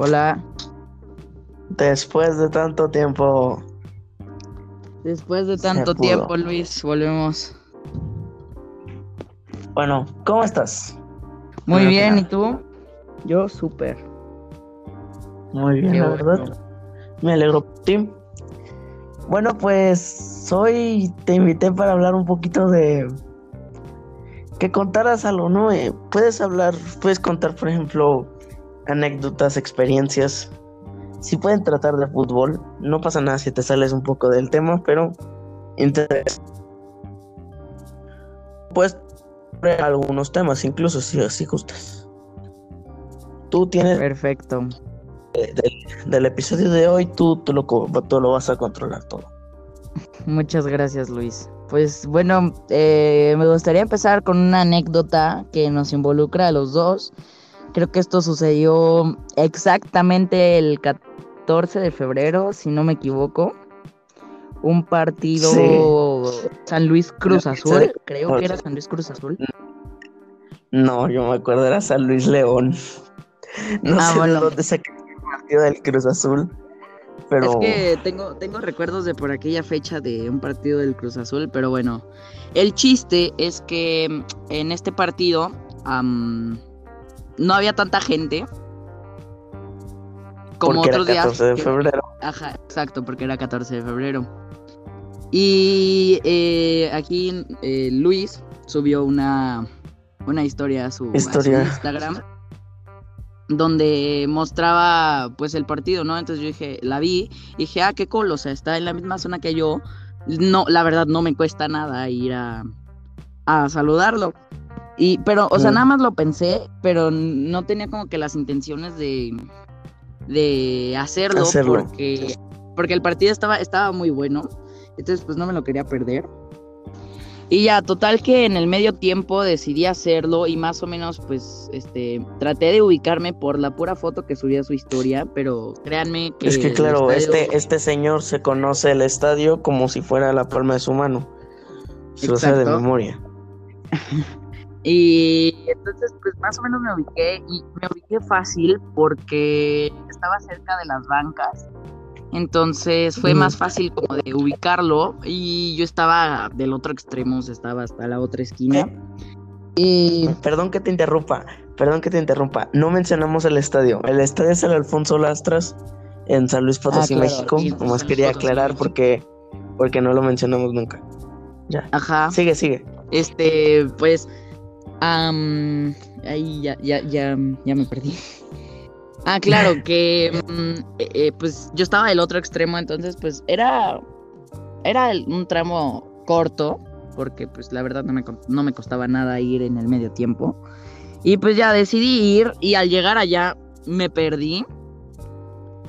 Hola. Después de tanto tiempo. Después de tanto tiempo, Luis, volvemos. Bueno, ¿cómo estás? Muy bien, ¿y tú? Yo súper. Muy bien, la verdad. Me alegro por ti. Bueno, pues hoy te invité para hablar un poquito de que contaras algo, ¿no? Eh, puedes hablar, puedes contar, por ejemplo, anécdotas, experiencias. Si pueden tratar de fútbol, no pasa nada si te sales un poco del tema, pero interesa. Puedes algunos temas, incluso si así gustas. Tú tienes. Perfecto. del episodio de hoy, tú, tú, lo, tú lo vas a controlar todo. Muchas gracias, Luis. Pues bueno, eh, me gustaría empezar con una anécdota que nos involucra a los dos. Creo que esto sucedió exactamente el 14 de febrero, si no me equivoco. Un partido San Luis Cruz Azul, creo que era San Luis Cruz Azul. No, yo me acuerdo era San Luis León. No ah, sé de dónde saqué el partido del Cruz Azul. Pero... Es que tengo, tengo recuerdos de por aquella fecha de un partido del Cruz Azul, pero bueno. El chiste es que en este partido no había tanta gente como porque otros era 14 de febrero. Ajá, exacto, porque era 14 de febrero. Y eh, aquí eh, Luis subió una, una historia a su, historia. Instagram donde mostraba pues el partido, ¿no? Entonces yo dije, la vi, y dije, ah, qué cool, o sea, está en la misma zona que yo. No, la verdad no me cuesta nada ir a, a saludarlo. Y, pero, o sea, nada más lo pensé, pero no tenía como que las intenciones de, de hacerlo, Porque, porque el partido estaba, estaba muy bueno. Entonces, pues no me lo quería perder. Y ya, total que en el medio tiempo decidí hacerlo y más o menos pues este traté de ubicarme por la pura foto que subía su historia, pero créanme que... Es que claro, este, este señor se conoce el estadio como si fuera la palma de su mano. Se lo sabe de memoria. Y entonces, pues más o menos me ubiqué y me ubiqué fácil porque estaba cerca de las bancas. Entonces fue más fácil como de ubicarlo y yo estaba del otro extremo, estaba hasta la otra esquina. Y perdón que te interrumpa, perdón que te interrumpa. No mencionamos el estadio. El estadio es el Alfonso Lastras en San Luis Potosí, ah, México. Como más quería aclarar porque porque no lo mencionamos nunca. Ya. Ajá. Sigue, sigue. Este, pues ahí ya, ya, ya, ya me perdí. Ah, claro, que mm, eh, eh, pues yo estaba del otro extremo, entonces pues era, era un tramo corto, porque pues la verdad no me, no me costaba nada ir en el medio tiempo. Y pues ya decidí ir y al llegar allá me perdí.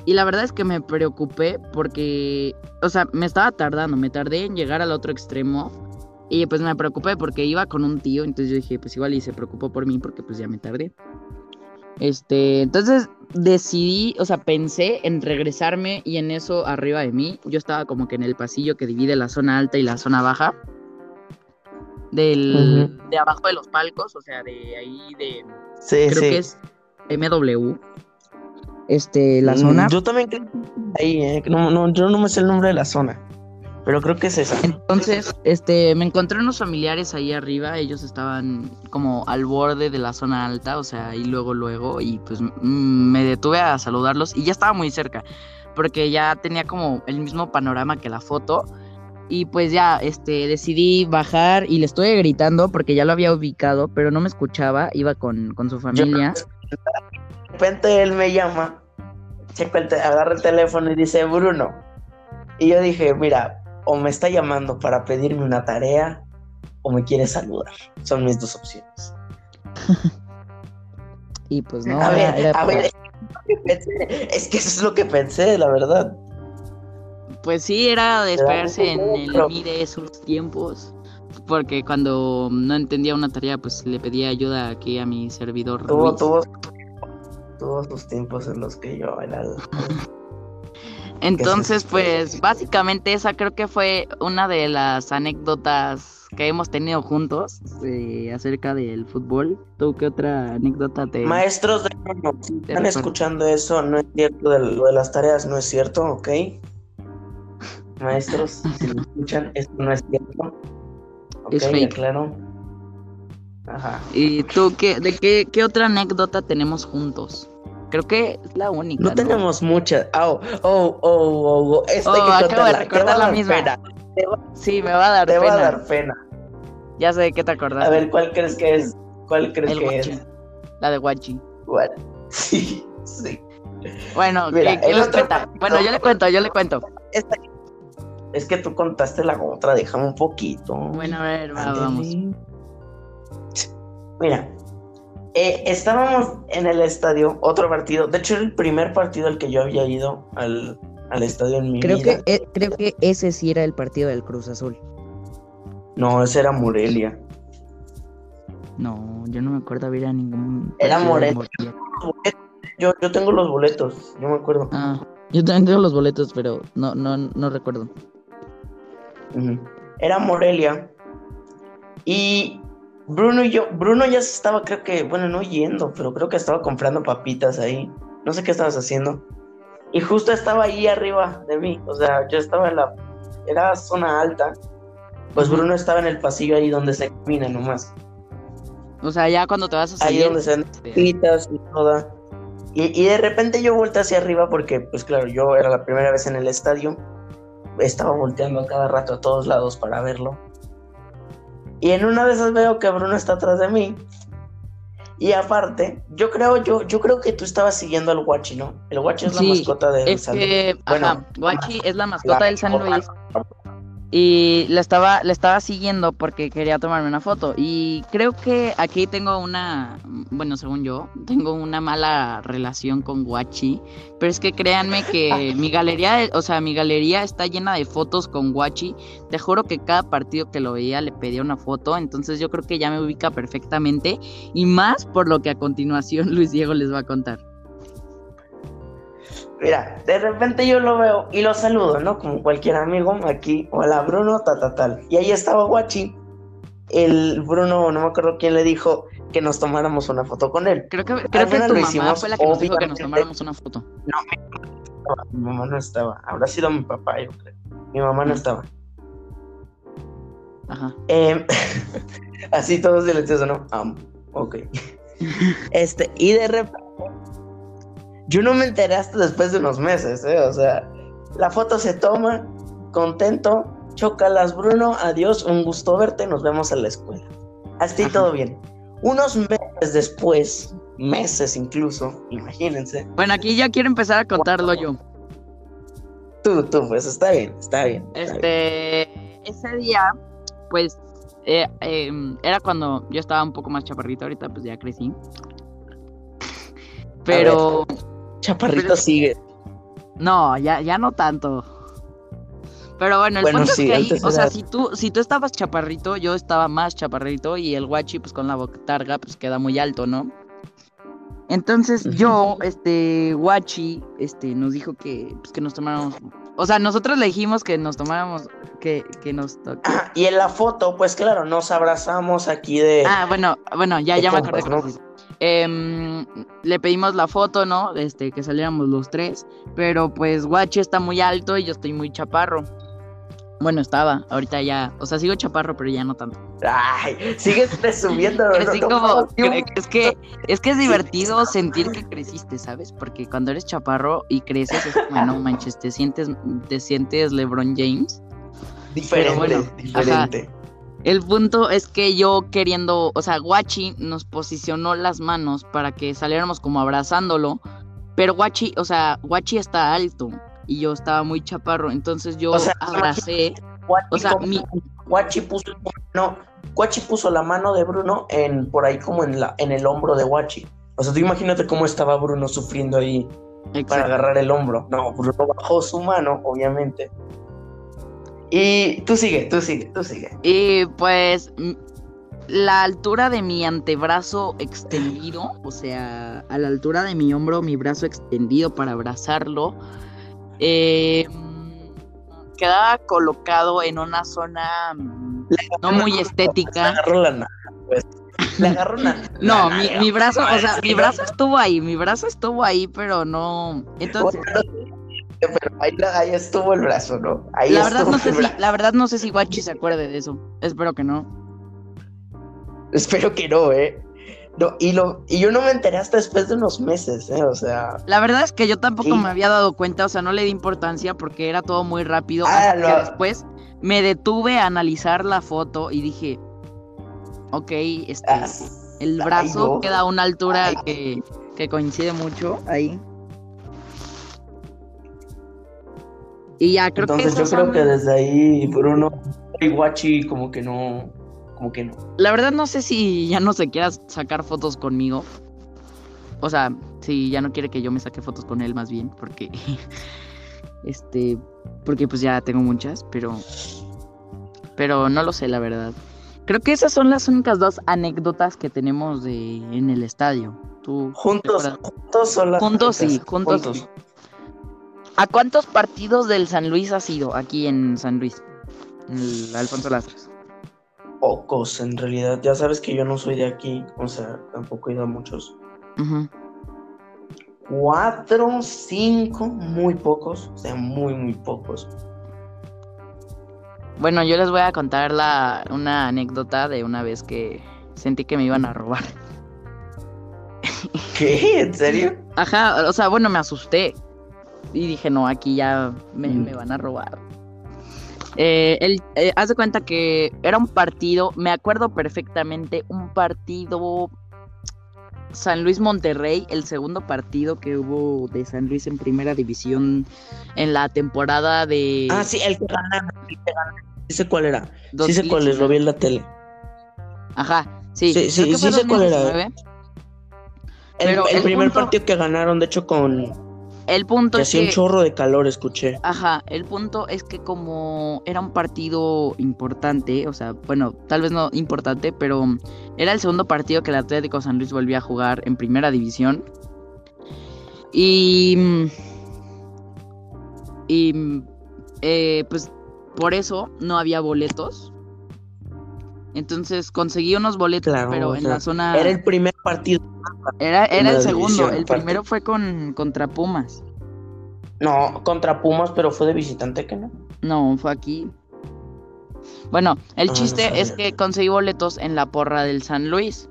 Y la verdad es que me preocupé porque, o sea, me estaba tardando, me tardé en llegar al otro extremo y pues me preocupé porque iba con un tío, entonces yo dije, pues igual y se preocupó por mí porque pues ya me tardé. Este, entonces decidí, o sea, pensé en regresarme y en eso arriba de mí, yo estaba como que en el pasillo que divide la zona alta y la zona baja. Del, de abajo de los palcos, o sea, de ahí de... Sí, creo que es MW. Este, la mm, zona. Yo también creo ahí, eh, no, no, yo no me sé el nombre de la zona. Pero creo que es esa. Entonces, este, me encontré unos familiares ahí arriba, ellos estaban como al borde de la zona alta, o sea, y luego, luego, y pues mm, me detuve a saludarlos y ya estaba muy cerca, porque ya tenía como el mismo panorama que la foto. Y pues ya, este, decidí bajar y le estoy gritando porque ya lo había ubicado, pero no me escuchaba, iba con, con su familia. de repente él me llama, agarra el teléfono y dice, Bruno. Y yo dije, mira, o me está llamando para pedirme una tarea o me quiere saludar. Son mis dos opciones. y pues no. A ver, a ver, es que eso es lo que pensé, la verdad. Pues sí, era de esperarse en el mire esos tiempos. Porque cuando no entendía una tarea, pues le pedía ayuda aquí a mi servidor. Tuvo, tuvo, todos los tiempos en los que yo era entonces, pues básicamente esa creo que fue una de las anécdotas que hemos tenido juntos eh, acerca del fútbol. ¿Tú qué otra anécdota te... Maestros de si están escuchando eso, no es cierto de lo de las tareas, no es cierto, ¿ok? Maestros, si lo escuchan, esto no es cierto. es fake. Claro. Ajá. ¿Y tú qué, de qué, qué otra anécdota tenemos juntos? Creo que es la única. No, tenemos muchas. Oh, oh, oh, oh, oh. Este Oh, que acabo de recordar la misma. pena. Sí, me va a dar te va pena. a dar pena. Ya sé de qué te acordás. A ver, ¿cuál crees que es? ¿Cuál crees El que guachi. es? La de Guachi. ¿Cuál? Sí, sí. Bueno, Mira, ¿qué, qué el les otro cuenta? Bueno, yo le cuento, yo le cuento. Esta- Es que tú contaste la otra, déjame un poquito. Bueno, a ver, va, vamos. Mira, eh, estábamos en el estadio, otro partido. De hecho, era el primer partido al que yo había ido al, al estadio en mi Creo vida. que, eh, creo que ese sí era el partido del Cruz Azul. No, ese era Morelia. No, yo no me acuerdo haber ido a ningún. Era Morelia. Yo, yo tengo los boletos, yo me acuerdo. Ah, yo también tengo los boletos, pero no, no, no recuerdo. Era Morelia. Y Bruno y yo, Bruno ya se estaba, creo que, bueno, no yendo, pero creo que estaba comprando papitas ahí. No sé qué estabas haciendo. Y justo estaba ahí arriba de mí. O sea, yo estaba en la. Era zona alta. Pues. Bruno estaba en el pasillo ahí donde se camina nomás. O sea, ya cuando te vas a Ahí salir. donde se dan este, papitas y toda. Y, y de repente yo volteé hacia arriba porque, pues claro, yo era la primera vez en el estadio. Estaba volteando a cada rato a todos lados para verlo. Y en una de esas veo que Bruno está atrás de mí. Y aparte, yo creo, yo, yo creo que tú estabas siguiendo al Guachi, ¿no? El Guachi es Sí, la mascota Es San que, Bueno, ajá, Guachi es la mascota la- del San Luis. Y le estaba, le estaba siguiendo porque quería tomarme una foto. Y creo que aquí tengo una, bueno, según yo, tengo una mala relación con Guachi. Pero es que créanme que mi galería, o sea, mi galería está llena de fotos con Guachi. Te juro que cada partido que lo veía le pedía una foto. Entonces yo creo que ya me ubica perfectamente. Y más por lo que a continuación Luis Diego les va a contar. Mira, de repente yo lo veo y lo saludo, ¿no? Como cualquier amigo aquí, hola Bruno, ta, ta, tal. Y ahí estaba Guachi. El Bruno, no me acuerdo quién le dijo que nos tomáramos una foto con él. Creo que, creo que final tu lo mamá hicimos, fue la que nos dijo que nos tomáramos una foto. Mi mamá no estaba. Habrá sido mi papá, yo creo. Mi mamá no estaba. Ajá. Em, así todo silencioso, ¿no? Am, ok. Este, y de repente. Yo no me enteré hasta después de unos meses, ¿eh? O sea, la foto se toma, contento, chocalas, Bruno, adiós, un gusto verte, nos vemos en la escuela. Así Ajá. todo bien. Unos meses después, meses incluso, imagínense. Bueno, aquí ya quiero empezar a contarlo yo. Tú, tú, pues está bien, está bien. está bien. Este, ese día, pues, eh, em, era cuando yo estaba un poco más chaparrito, ahorita pues ya crecí. Pero, Chaparrito pero- sigue. no, ya, ya no tanto. Pero bueno, el Bueno, punto sí, es que ahí, o sea, era- si tú, si tú estabas chaparrito, yo estaba más chaparrito y el guachi, pues con la botarga, pues queda muy alto, ¿no? Entonces yo, este, guachi, este, nos dijo que, pues, que nos tomáramos, o sea, nosotros le dijimos que nos tomáramos, que, que nos to- Ajá, y en la foto, pues claro, nos abrazamos aquí de. Ah, bueno, bueno, ya, ya me acordé. ¿no? Em, le pedimos la foto, ¿no? Este, que saliéramos los tres. Pero pues Guachi está muy alto y yo estoy muy chaparro. Bueno, estaba, ahorita ya, o sea, sigo chaparro, pero ya no tanto. Ay, sigues presumiendo. Crecí No, como, cre- es que, es que es divertido sentir que creciste, ¿sabes? Porque cuando eres chaparro y creces, es como, no manches, te sientes, te sientes LeBron James. Diferente, bueno, diferente. El punto es que yo queriendo, o sea, Guachi nos posicionó las manos para que saliéramos como abrazándolo, pero Guachi, o sea, Guachi está alto y yo estaba muy chaparro, entonces yo O sea, abracé, Guachi, o sea, mi- Guachi puso, no, Guachi puso la mano de Bruno en por ahí como en la en el hombro de Guachi. O sea, tú imagínate cómo estaba Bruno sufriendo ahí para agarrar el hombro. No, Bruno bajó su mano, obviamente. Y tú sigue, tú sigue, tú sigue. Y pues la altura de mi antebrazo extendido, o sea, a la altura de mi hombro, mi brazo extendido para abrazarlo, eh, quedaba colocado en una zona no muy estética. Le agarró la nada, pues. No, mi, mi brazo, o sea, mi brazo estuvo ahí, mi brazo estuvo ahí, pero no. Entonces, Pero ahí, ahí estuvo el brazo, ¿no? Ahí la verdad no sé el si, la verdad no sé si Guachi se acuerde de eso. Espero que no. Espero que no, ¿eh? No, y, lo, y yo no me enteré hasta después de unos meses, ¿eh? O sea... La verdad es que yo tampoco me había dado cuenta, o sea, no le di importancia porque era todo muy rápido. Ah, hasta lo- que después me detuve a analizar la foto y dije, ok, este, ah, el ay, brazo no. queda a una altura Ay. que, que coincide mucho ahí. Y ya creo Entonces que yo esas creo son- que desde ahí Bruno y Guachi como que no... Como que no. La verdad no sé si ya no se quiera sacar fotos conmigo. O sea, si ya no quiere que yo me saque fotos con él más bien, porque este, porque pues ya tengo muchas, pero pero no lo sé la verdad. Creo que esas son las únicas dos anécdotas que tenemos de en el estadio. ¿Tú Juntos, juntos son las Juntos sí, juntos sí. ¿A cuántos partidos del San Luis has ido aquí en San Luis? El Alfonso Lastras. Pocos, en realidad. Ya sabes que yo no soy de aquí, o sea, tampoco he ido a muchos. Ujú. Cuatro, cinco, muy pocos, o sea, muy, muy pocos. Bueno, yo les voy a contar la, una anécdota de una vez que sentí que me iban a robar. ¿Qué? ¿En serio? Ajá, o sea, bueno, me asusté. Y dije, no, aquí ya me, Mm. me van a robar. Eh, el, eh, haz de cuenta que era un partido, me acuerdo perfectamente, un partido San Luis Monterrey, el segundo partido que hubo de San Luis en primera división en la temporada de Ah, sí, el que ganaron, el que ganaron. Sí sé cuál era. Sí sé cuál es, 2019. lo vi en la tele. Ajá, sí. Sí, sé cuál era. 2019. El, Pero el el primer punto- partido que ganaron, de hecho, con... El punto Que es hacía un chorro de calor, escuché. Ajá, el punto es que como era un partido importante, o sea, bueno, tal vez no importante, pero era el segundo partido que el Atlético San Luis volvía a jugar en primera división. Y... Y... eh, pues por eso no había boletos. Entonces conseguí unos boletos, Claro, pero en sea, la zona... Era el primer partido. Era, era el segundo, el primero fue con contra Pumas. No, contra Pumas, pero fue de visitante, que no? No, fue aquí. Bueno, el Ah, no chiste es que conseguí boletos en la porra del San Luis.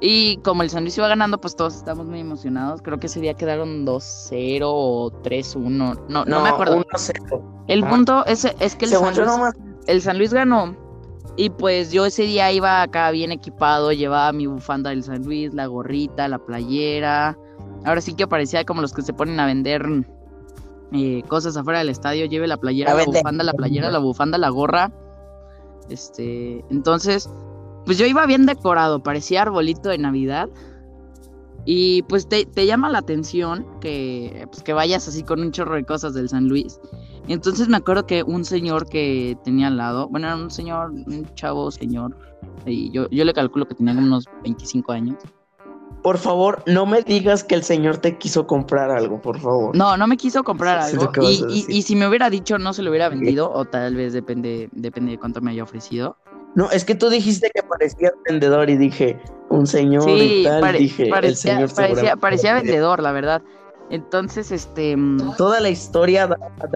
Y como el San Luis iba ganando, pues todos estamos muy emocionados. Creo que ese día quedaron 2-0 o 3-1. No, no, me acuerdo. 1-0. El ah. punto es, es que el San, Luis, nomás... el San Luis ganó. Y pues yo ese día iba acá bien equipado. Llevaba mi bufanda del San Luis, la gorrita, la playera. Ahora sí que parecía como los que se ponen a vender eh, cosas afuera del estadio. Lleve la playera, la bufanda, la playera, la bufanda, la gorra. Este, entonces, pues yo iba bien decorado, parecía arbolito de Navidad. Y pues te, te llama la atención que, pues, que vayas así con un chorro de cosas del San Luis. Entonces me acuerdo que un señor que tenía al lado, bueno, era un señor, un chavo señor, y yo, yo le calculo que tenía como unos 25 años. Por favor, no me digas que el señor te quiso comprar algo, por favor. No, no me quiso comprar Sí, algo. Y, y- y si me hubiera dicho no se lo hubiera vendido, o tal vez depende, depende de cuánto me haya ofrecido. No, es que tú dijiste que parecía vendedor y dije, un señor Sí, y tal, pare- dije, el parecía, señor parecía, parecía vendedor, la verdad. Entonces, este, mm, Toda la historia, da- da-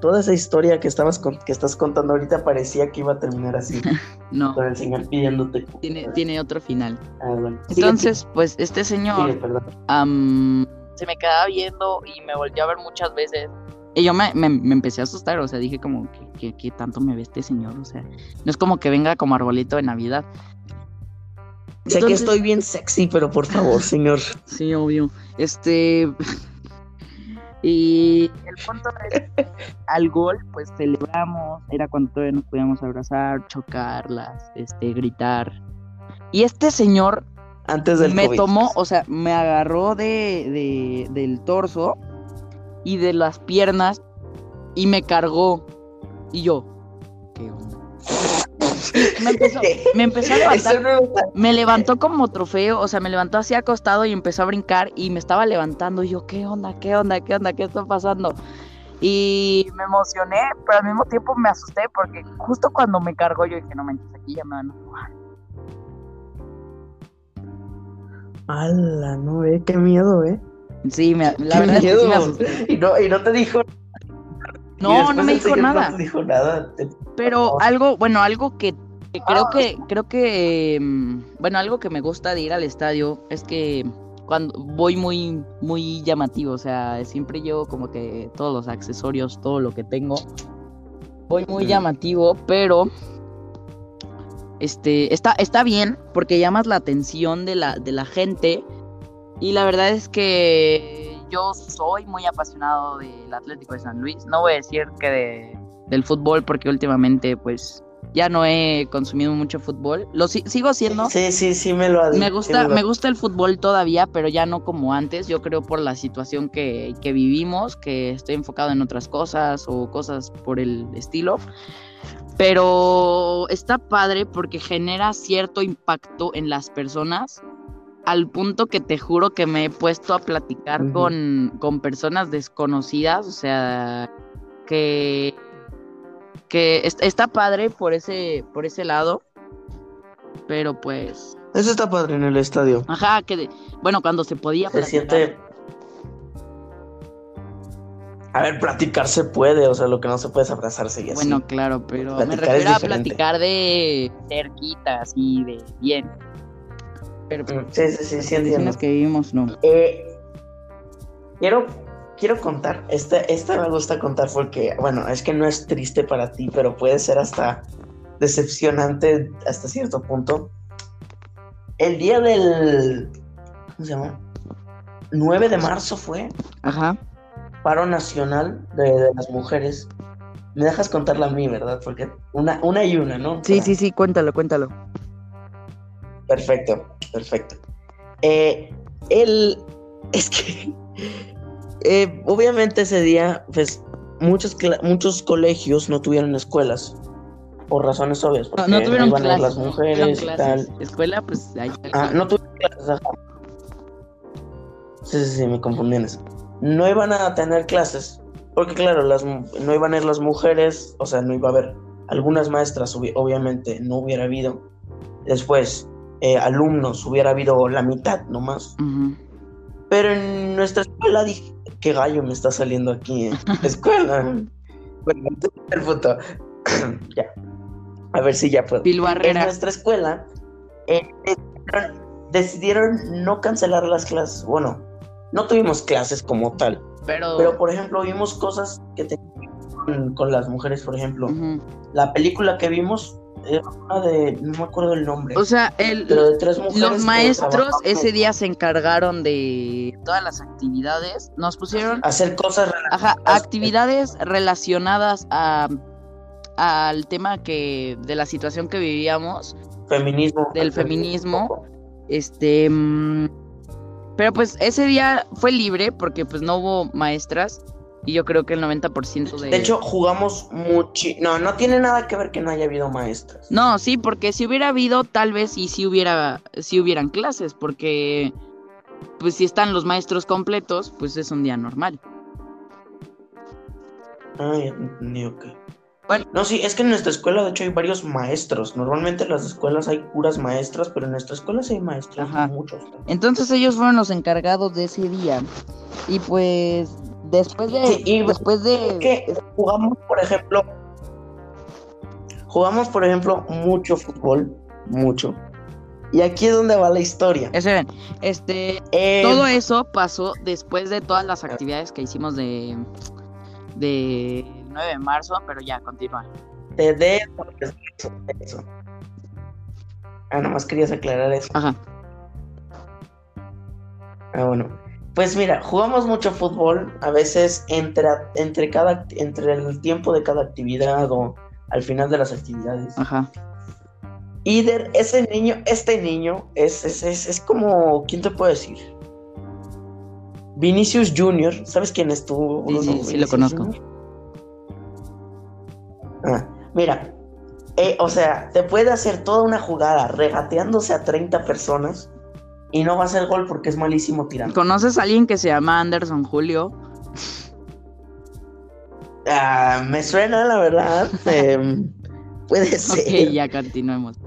toda esa historia que estabas con- que estás contando ahorita parecía que iba a terminar así, no, con el señor pidiéndote. tiene, tiene otro final. Ah, bueno. Entonces, pues este señor perdón. am, se me quedaba viendo y me volvió a ver muchas veces. Y yo me, me- me empecé a asustar, o sea, dije como, ¿qué, qué, tanto me ve este señor? O sea, no es como que venga como arbolito de Navidad. Sé que estoy bien sexy, pero por favor, señor. Sí, obvio. Este. Y el punto es, al gol, pues celebramos. Era cuando todavía nos podíamos abrazar, chocarlas, este, gritar. Y este señor Antes del me COVID. tomó, o sea, me agarró de, de- del torso y de las piernas y me cargó. Y yo. Me empezó, me empezó a levantar. No Me levantó como trofeo, o sea, me levantó así acostado y empezó a brincar y me estaba levantando. Y yo, ¿qué onda? ¿Qué onda? ¿Qué onda? ¿Qué está pasando? Y me emocioné, pero al mismo tiempo me asusté porque justo cuando me cargó yo dije, no mentes, aquí ya me van a jugar. ¡Hala, no, eh! ¡Qué miedo, eh! Sí, me, la ¡Qué verdad es que miedo! sí me asusté. y, no, y no te dijo... No, no me dijo nada. No te dijo nada. te- Pero algo, bueno, algo que, que creo que, creo que, mm, bueno, algo que me gusta de ir al estadio es que cuando voy muy, muy llamativo, o sea, siempre llevo como que todos los accesorios, todo lo que tengo, voy muy Mm. llamativo, pero, este, está, está bien porque llamas la atención de la, de la gente y la verdad es que yo soy muy apasionado del Atlético de San Luis, no voy a decir que de del fútbol porque últimamente pues ya no he consumido mucho fútbol. Lo si- sigo haciendo. Sí, sí, sí me lo ha dicho. Me sí gusta, me gusta el fútbol todavía, pero ya no como antes. Yo creo por la situación que, que vivimos, que estoy enfocado en otras cosas o cosas por el estilo. Pero está padre porque genera cierto impacto en las personas. Al punto que te juro que me he puesto a platicar con, con personas desconocidas. O sea, que, que est- está padre por ese, por ese lado. Pero pues. Eso está padre en el estadio. Ajá, que de- bueno, cuando se podía Se platicar. siente. A ver, platicar se puede, o sea, lo que no se puede es abrazarse y así. Bueno, claro, pero me Platicar refiero a platicar de cerquita, así, de bien. Pero pues, Sí, sí, sí, sí situaciones que vivimos, no. Eh, quiero, quiero contar, esta, esta me gusta contar porque, bueno, es que no es triste para ti, pero puede ser hasta decepcionante hasta cierto punto. El día del, ¿cómo se llama? 9 de marzo fue Ajá. paro nacional de, de las mujeres. Me dejas contarla a mí, ¿verdad? Porque una, una y una, ¿no? Sí, Para- sí, sí, cuéntalo, cuéntalo. Perfecto, perfecto. Eh, el, es que, eh, obviamente ese día, pues, muchos, muchos colegios no tuvieron escuelas, por razones obvias, No, porque no tuvieron iban a ir clases. las no mujeres y tal. Escuela, pues ahí. Ah, no tuvieron clases, ajá. Sí, sí, sí, me confundí en eso. No iban a tener clases, porque claro, las, no iban a ir las mujeres, o sea, no iba a haber algunas maestras, obvi- obviamente, no hubiera habido. Después, eh, alumnos, hubiera habido la mitad nomás. Ujú. Pero en nuestra escuela dije, qué gallo me está saliendo aquí, ¿eh? escuela. bueno, el puto. ya. A ver si ya puedo. En nuestra escuela eh, decidieron, decidieron no cancelar las clases. Bueno, no tuvimos clases como tal, Pero. pero por ejemplo vimos cosas que tenían con, con las mujeres, por ejemplo. Ujú. La película que vimos era una de, no me acuerdo el nombre, O sea, el, pero de tres mujeres. los maestros ese día se encargaron de todas las actividades. Nos pusieron Hacer cosas Ajá, Las- actividades relacionadas a al tema que de la situación que vivíamos, feminismo. Del feminismo. este mm, pero pues ese día fue libre porque pues no hubo maestras y yo creo que el 90% de De hecho, jugamos mucho. No, no tiene nada que ver que no haya habido maestras. No, sí, porque si hubiera habido tal vez y si hubiera si hubieran clases porque pues si están los maestros completos, pues es un día normal. Ah, ya entendí, ok. Bueno. No, sí, es que en nuestra escuela, de hecho, hay varios maestros. Normalmente en las escuelas hay puras maestras, pero en nuestra escuela sí hay maestros, Ajá. muchos. Entonces ellos fueron los encargados de ese día. Y pues después de Sí, y- después Es de que jugamos, por ejemplo, jugamos, por ejemplo, mucho fútbol, mucho. Y aquí es donde va la historia. Esperen, este Eh, todo eso pasó después de todas las actividades que hicimos de de 9 de marzo, pero ya continúa. de- de eso, de eso. Ah, nomás querías aclarar eso. Ajá. Ah, bueno. Pues mira, jugamos mucho fútbol, a veces entre, entre, cada, entre el tiempo de cada actividad o al final de las actividades. Ajá. Y de ese niño, este niño es, es, es, es como, ¿quién te puede decir? Vinicius Junior, ¿sabes quién es tú? Sí, sí, lo conozco. Ah, mira, eh, o sea, te puede hacer toda una jugada regateándose a 30 personas y no va a hacer gol porque es malísimo tirando. ¿Conoces a alguien que se llama Anderson Julio? Ah, me suena, la verdad. Em, puede ser. Ok, ya continuemos.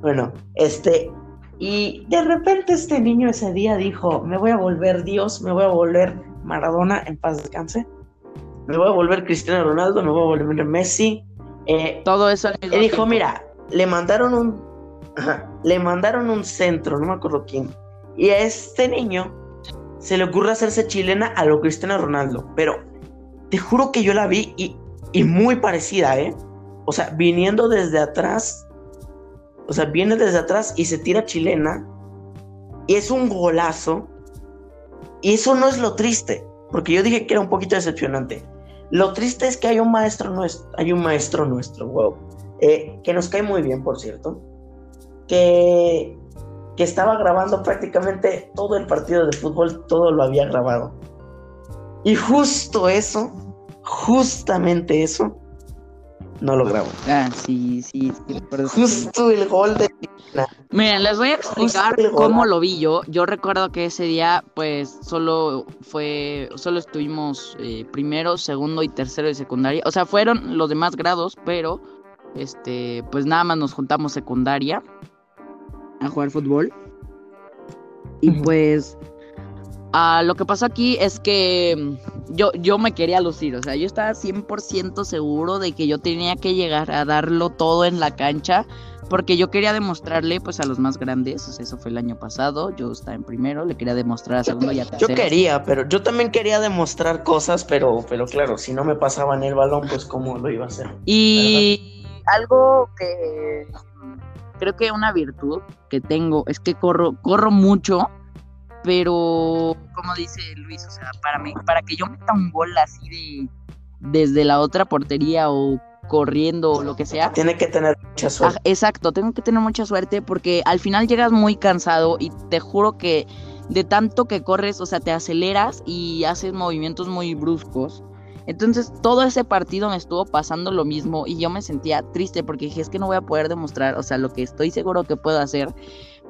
Bueno, este, y de repente este niño ese día dijo, me voy a volver Dios, me voy a volver Maradona, en paz descanse, me voy a volver Cristiano Ronaldo, me voy a volver Messi. Eh, Todo eso. Él dijo, mira, le mandaron un, le mandaron un centro, no me acuerdo quién, y a este niño se le ocurre hacerse chilena a lo Cristiano Ronaldo, pero te juro que yo la vi y, muy parecida, ¿eh? O sea, viniendo desde atrás o sea, viene desde atrás y se tira chilena. Y es un golazo. Y eso no es lo triste. Porque yo dije que era un poquito decepcionante. Lo triste es que hay un maestro nuestro. Hay un maestro nuestro, wow. Eh, que nos cae muy bien, por cierto. Que, que estaba grabando prácticamente todo el partido de fútbol. Todo lo había grabado. Y justo eso. Justamente eso no lo grabo. Ah, sí, sí, sí. Justo el gol de Miren, les voy a explicar cómo lo vi yo. Yo recuerdo que ese día, pues, solo fue, solo estuvimos eh, primero, segundo y tercero de secundaria. O sea, fueron los demás grados, pero, este, pues nada más nos juntamos secundaria a jugar fútbol. Y pues, Ah, lo que pasó aquí es que mm, yo, yo me quería lucir, o sea, yo estaba 100% seguro de que yo tenía que llegar a darlo todo en la cancha, porque yo quería demostrarle pues a los más grandes, o sea, eso fue el año pasado, yo estaba en primero, le quería demostrar a segundo y a tercero. Yo quería, pero yo también quería demostrar cosas, pero, pero claro, si no me pasaban el balón, pues cómo lo iba a hacer. Y algo que creo que una virtud que tengo es que corro, corro mucho pero como dice Luis, o sea, para mí, para que yo meta un gol así de desde la otra portería o corriendo o lo que sea. Tiene que tener mucha suerte. exacto, tengo que tener mucha suerte porque al final llegas muy cansado y te juro que de tanto que corres, o sea, te aceleras y haces movimientos muy bruscos. Entonces todo ese partido me estuvo pasando lo mismo y yo me sentía triste porque dije es que no voy a poder demostrar, o sea, lo que estoy seguro que puedo hacer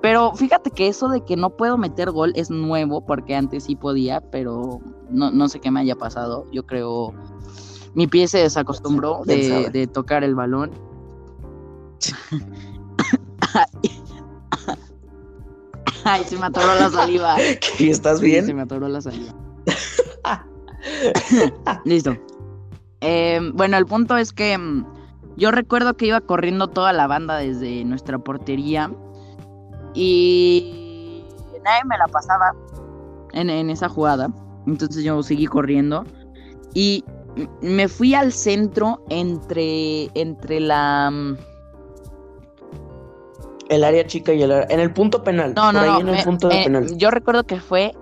pero fíjate que eso de que no puedo meter gol es nuevo, porque antes sí podía, pero no, sé qué me haya pasado. Yo creo mi pie se desacostumbró de, tocar el balón. Ay, se me atoró la saliva. ¿Qué, ¿Estás bien? Se me atoró la saliva. Listo. Em, bueno, el punto es que mm, yo recuerdo que iba corriendo toda la banda desde nuestra portería y nadie me la pasaba en, esa jugada. Entonces yo seguí corriendo. Y me fui al centro entre, entre la... Mm, el área chica y el área... En el punto penal. No, no, no. Eh, yo recuerdo que fue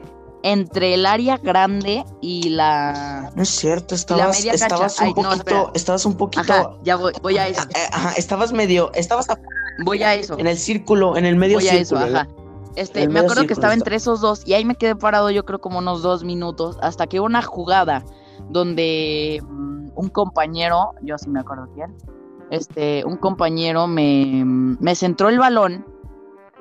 entre el área grande y la. No es cierto, estabas, estabas un poquito. estabas un poquito. ya voy, voy, a eso. Eh, ajá, estabas medio. Estabas Voy a eso. En el círculo, en el medio Voy a eso, ajá. Este, me acuerdo que estaba entre esos dos y ahí me quedé parado yo creo como unos dos minutos hasta que una jugada donde mm, un compañero, yo sí me acuerdo quién, este, un compañero me, me centró el balón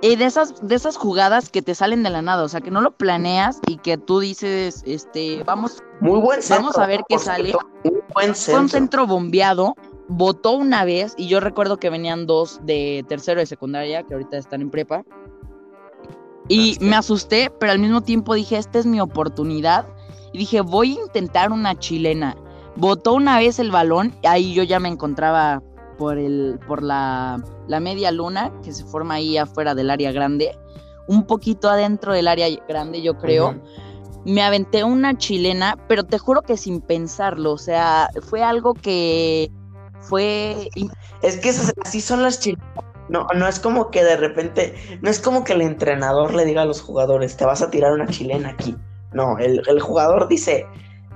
y de esas, de esas jugadas que te salen de la nada, o sea, que no lo planeas y que tú dices, este, vamos, muy buen vamos a ver qué sale. Muy buen centro. Fue un centro bombeado votó una vez y yo recuerdo que venían dos de tercero de secundaria que ahorita están en prepa. Y me asusté, pero al mismo tiempo dije, esta es mi oportunidad. Y dije, voy a intentar una chilena. Votó una vez el balón, ahí yo ya me encontraba por, el, por la, la media luna que se forma ahí afuera del área grande. Un poquito adentro del área grande, yo creo. Me aventé una chilena, pero te juro que sin pensarlo. O sea, fue algo que fue... Es que así son las chilenas. No, no es como que de repente, no es como que el entrenador le diga a los jugadores, te vas a tirar una chilena aquí. No, el, jugador dice,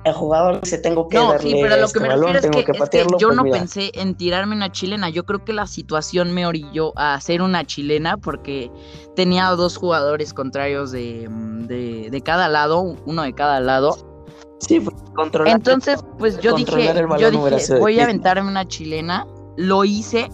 el jugador dice, tengo que no, sí, pero lo que me refiero es que, yo pues no pensé en tirarme una chilena. Yo creo que la situación me orilló a hacer una chilena porque tenía dos jugadores contrarios de, de, de cada lado, uno de cada lado. Sí, controlar. Entonces, pues yo dije, yo dije, voy a aventarme una chilena. Lo hice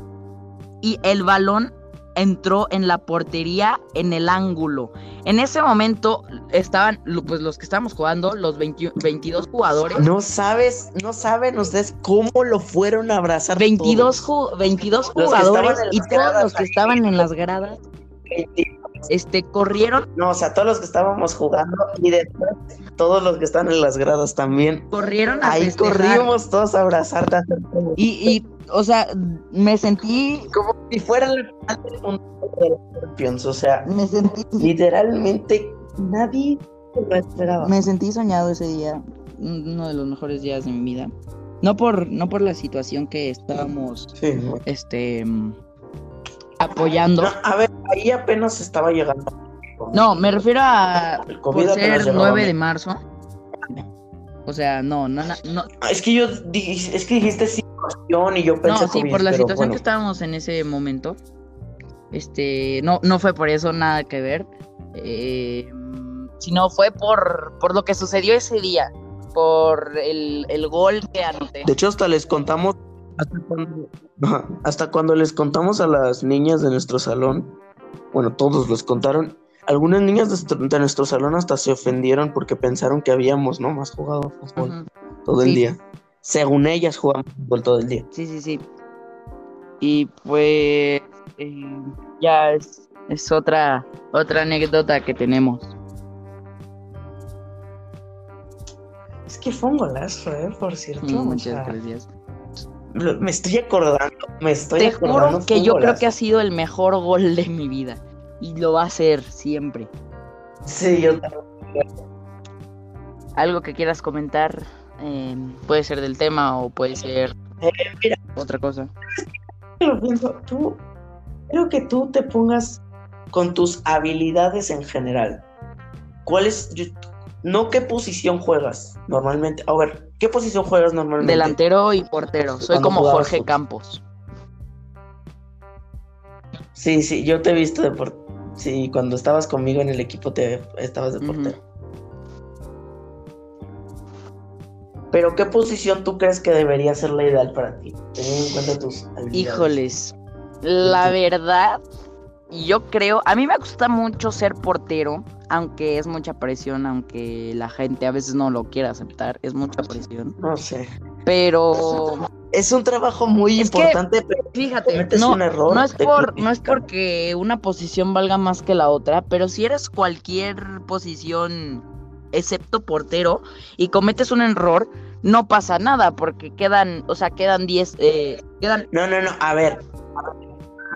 y el balón entró en la portería en el ángulo. En ese momento estaban pues los que estábamos jugando, los 22 jugadores. No sabes, no saben ustedes cómo lo fueron a abrazar. 22, 22 jugadores y todos los que estaban en las gradas. Este, corrieron. No, o sea, todos los que estábamos jugando y después todos los que están en las gradas también. Corrieron a Ahí corrimos todos a abrazarte. Y, y, o sea, me sentí. Como si fuera el Champions, o sea, me sentí. Literalmente nadie lo esperaba. Me sentí soñado ese día, uno de los mejores días de mi vida. No por, no por la situación que estábamos, sí, este, apoyando. a ver, ahí apenas estaba llegando. No, me refiero a por ser 9 de marzo. O sea, no, no, no. Es que yo es que dijiste situación y yo pensé No, sí, por la situación que estábamos en ese momento. Este, no, no fue por eso nada que ver. Eh, sino fue por, por lo que sucedió ese día. Por el, el gol que anoté. De hecho, hasta les contamos hasta cuando, hasta cuando les contamos a las niñas de nuestro salón, bueno, todos les contaron, algunas niñas de, nuestro salón hasta se ofendieron porque pensaron que habíamos, ¿no? Más jugado fútbol todo el día. Según ellas jugamos fútbol todo el día. Sí, sí, sí. Y pues eh, ya es, es, otra, otra anécdota que tenemos. Es que fue un golazo, ¿eh? Por cierto. Mm, muchas gracias. Me estoy acordando, me estoy Te acordando. Juro que yo creo que ha sido el mejor gol de mi vida. Y lo va a ser siempre. Sí, yo también. Algo que quieras comentar, eh, puede ser del tema o puede ser eh, mira, otra cosa. Lo pienso, tú, creo que tú te pongas con tus habilidades en general. ¿Cuál es, yo, no qué posición juegas normalmente? A ver, ¿qué posición juegas normalmente? Delantero y portero. Soy como Jorge? Campos. Sí, sí, yo te he visto de portero. Sí, cuando estabas conmigo en el equipo te estabas de portero. Uh -huh. Pero ¿qué posición tú crees que debería ser la ideal para ti? Teniendo en cuenta tus habilidades. Híjoles, la verdad, yo creo, a mí me gusta mucho ser portero, aunque es mucha presión, aunque la gente a veces no lo quiera aceptar, es mucha presión. No sé. Pero es un trabajo muy es importante, que, pero fíjate, no, un error, no es por no es porque una posición valga más que la otra, pero si eres cualquier posición excepto portero y cometes un error, no pasa nada porque quedan, o sea, quedan 10 eh, quedan No, no, no, a ver.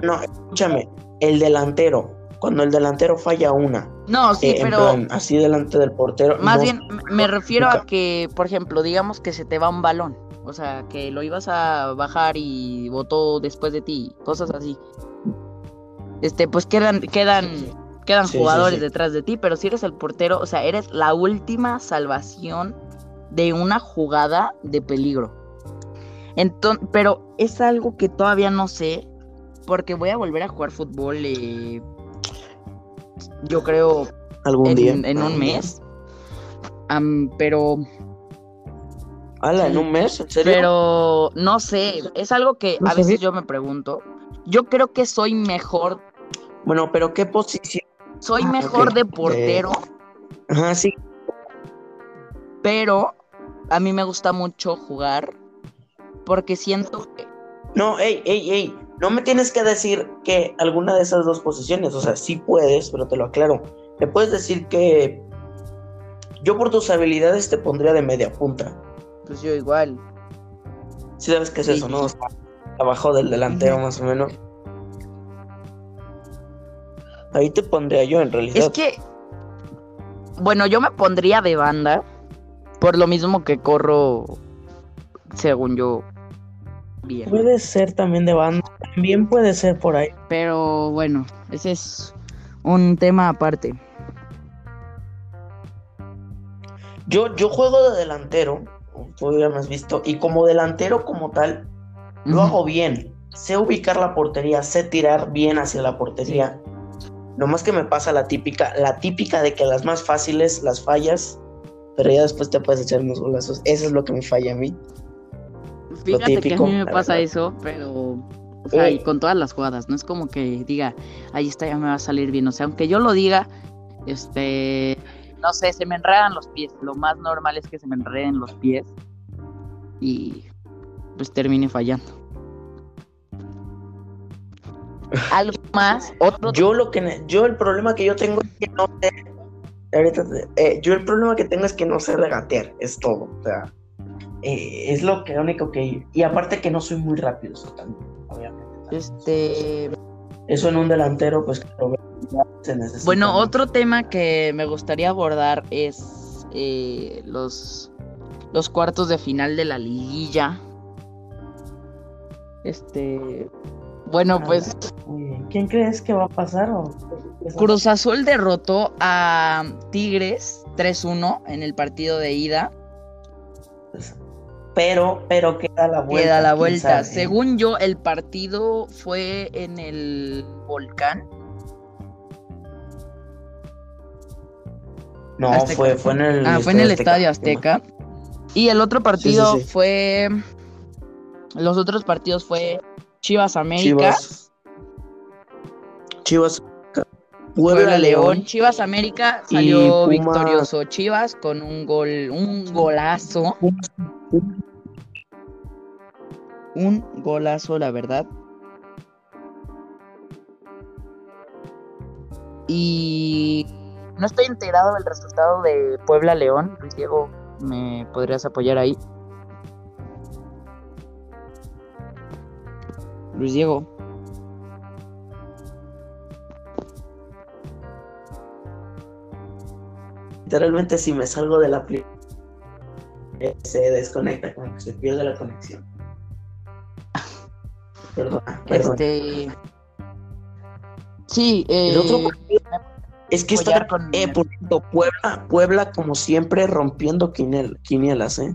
No, escúchame, el delantero cuando el delantero falla una. No, sí, eh, pero. Plan, así delante del portero. Más no, bien, me refiero nunca. a que, por ejemplo, digamos que se te va un balón. O sea, que lo ibas a bajar y votó después de ti. Cosas así. Este, pues quedan, quedan, quedan sí, jugadores sí, sí. detrás de ti. Pero si eres el portero, o sea, eres la última salvación de una jugada de peligro. Entonces, pero es algo que todavía no sé. Porque voy a volver a jugar fútbol. Eh, yo creo algún en, día en un mes um, pero ¿Hala, en un mes? ¿En serio? pero no sé es algo que ¿No a veces yo me pregunto yo creo que soy mejor bueno pero qué posición soy ah, mejor okay. de portero eh... ajá sí pero a mí me gusta mucho jugar porque siento que no, ey, ey, ey, no me tienes que decir que alguna de esas dos posiciones, o sea, sí puedes, pero te lo aclaro. Me puedes decir que yo por tus habilidades te pondría de media punta. Pues yo igual. Sí sabes qué es sí, eso, ¿no? O sea, abajo del delantero más o menos. Ahí te pondría yo en realidad. Es que, bueno, yo me pondría de banda, por lo mismo que corro, según yo, Bien. Puede ser también de banda, también puede ser por ahí. Pero bueno, ese es un tema aparte. Yo, yo juego de delantero, tú ya me has visto, y como delantero como tal, uh -huh. lo hago bien. Sé ubicar la portería, sé tirar bien hacia la portería. Nomás que me pasa la típica, la típica de que las más fáciles las fallas, pero ya después te puedes echar unos golazos. Eso es lo que me falla a mí. Fíjate típico, que a mí me pasa eso, pero O sea, y con todas las jugadas, no es como que diga, ahí está, ya me va a salir bien. O sea, aunque yo lo diga, este, no sé, se me enredan los pies. Lo más normal es que se me enreden los pies y pues termine fallando. Algo más, otro. Yo lo que yo el problema que yo tengo es que no sé. Ahorita, eh, yo el problema que tengo es que no sé regatear, es todo. O sea, eh, es lo que único que. Y aparte que no soy muy rápido, eso también, obviamente. Este. Eso en un delantero, pues se necesita. Bueno, otro tema que me gustaría abordar es eh, los, los cuartos de final de la liguilla. Este. Bueno, ah, pues. ¿Quién crees que va a pasar? Cruz Azul derrotó a Tigres 3-1 en el partido de ida. Pero, pero queda la vuelta. Queda la vuelta. Según yo, el partido fue en el volcán. No, fue, fue en el. Ah, fue en el Estadio Azteca. Y el otro partido fue. Los otros partidos fue Chivas América. Chivas. Puebla, León. Chivas América salió victorioso. Chivas con un gol, un golazo. Un golazo, la verdad. Y no estoy enterado del resultado de Puebla León. Luis Diego, ¿me podrías apoyar ahí? Luis Diego. Literalmente si me salgo de la aplicación se desconecta, como que se pierde la conexión. Perdón, Este... Sí, eh... es que está, con... eh, por Puebla, Puebla como siempre rompiendo quinielas, ¿eh?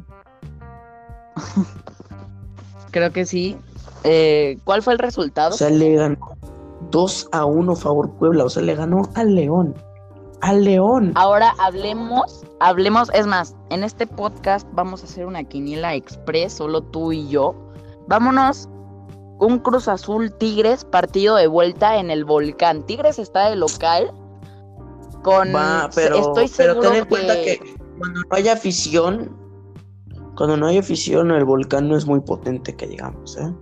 Creo que sí. Eh, ¿Cuál fue el resultado? O sea, le ganó 2 a 1 favor Puebla, o sea, le ganó al León. Al León. Ahora hablemos, hablemos, es más, en este podcast vamos a hacer una quiniela express, solo tú y yo. Vámonos, un Cruz Azul Tigres, partido de vuelta en el volcán. Tigres está de local. Con pero, estoy seguro ten en cuenta que cuando no haya afición, cuando no hay afición, el volcán no es muy potente, que digamos, ¿eh?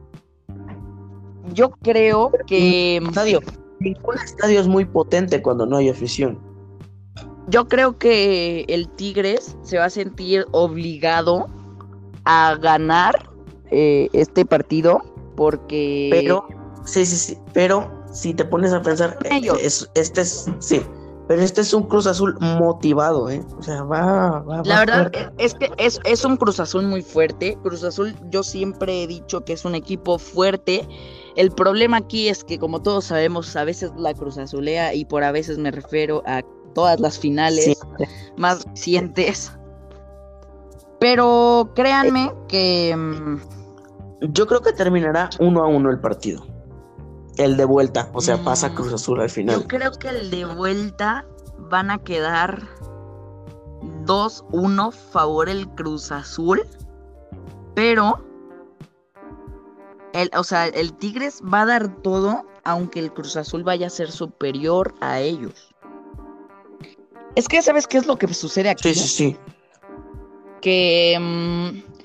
Yo creo que. Estadio. Ningún estadio es muy potente cuando no hay afición. Yo creo que el Tigres se va a sentir obligado a ganar eh, este partido porque. Pero, sí, sí, sí. Pero si te pones a pensar, eh, este es. Sí. Pero este es un Cruz Azul motivado, ¿eh? O sea, va, va, La verdad es que es, es un Cruz Azul muy fuerte. Cruz Azul, yo siempre he dicho que es un equipo fuerte el problema aquí es que, como todos sabemos, a veces la Cruz Azulea, y por a veces me refiero a todas las finales más recientes. Pero créanme que. Mm, Yo creo que terminará uno a uno el partido. El de vuelta, o sea, pasa mm, Cruz Azul al final. Yo creo que el de vuelta van a quedar 2-1 favor el Cruz Azul. Pero el, o sea, el Tigres va a dar todo, aunque el Cruz Azul vaya a ser superior a ellos. Es que, ¿sabes qué es lo que sucede aquí? Sí, sí, sí. Que. Mm,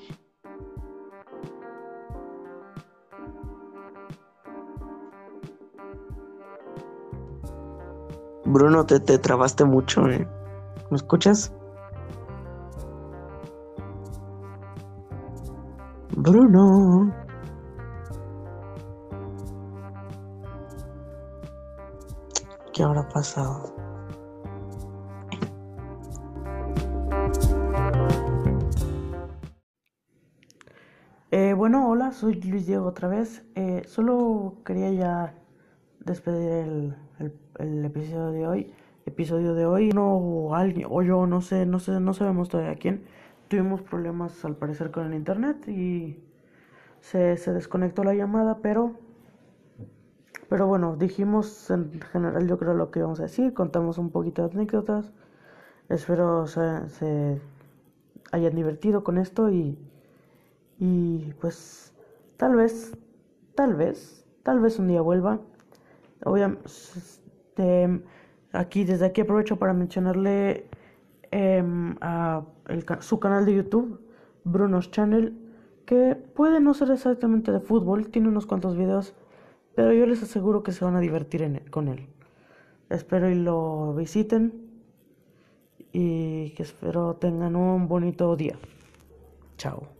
Bruno, te, te trabaste mucho, ¿eh? ¿Me escuchas? Bruno. ¿Qué habrá pasado? Eh, bueno, hola, soy Luis Diego otra vez. Eh, solo quería ya despedir el, episodio de hoy. Episodio de hoy, no o alguien, o yo, no sé, no sé, no sabemos todavía quién. Tuvimos problemas al parecer con el internet y se, se desconectó la llamada, pero pero bueno, dijimos en general yo creo lo que íbamos a decir, contamos un poquito de anécdotas. Espero se, hayan divertido con esto y, y pues tal vez, tal vez Tal vez un día vuelva. Obviamente, aquí desde aquí aprovecho para mencionarle em, a su canal de YouTube, Bruno's Channel, que puede no ser exactamente de fútbol, tiene unos cuantos videos, pero yo les aseguro que se van a divertir con él. Espero y lo visiten y que espero tengan un bonito día. Chao.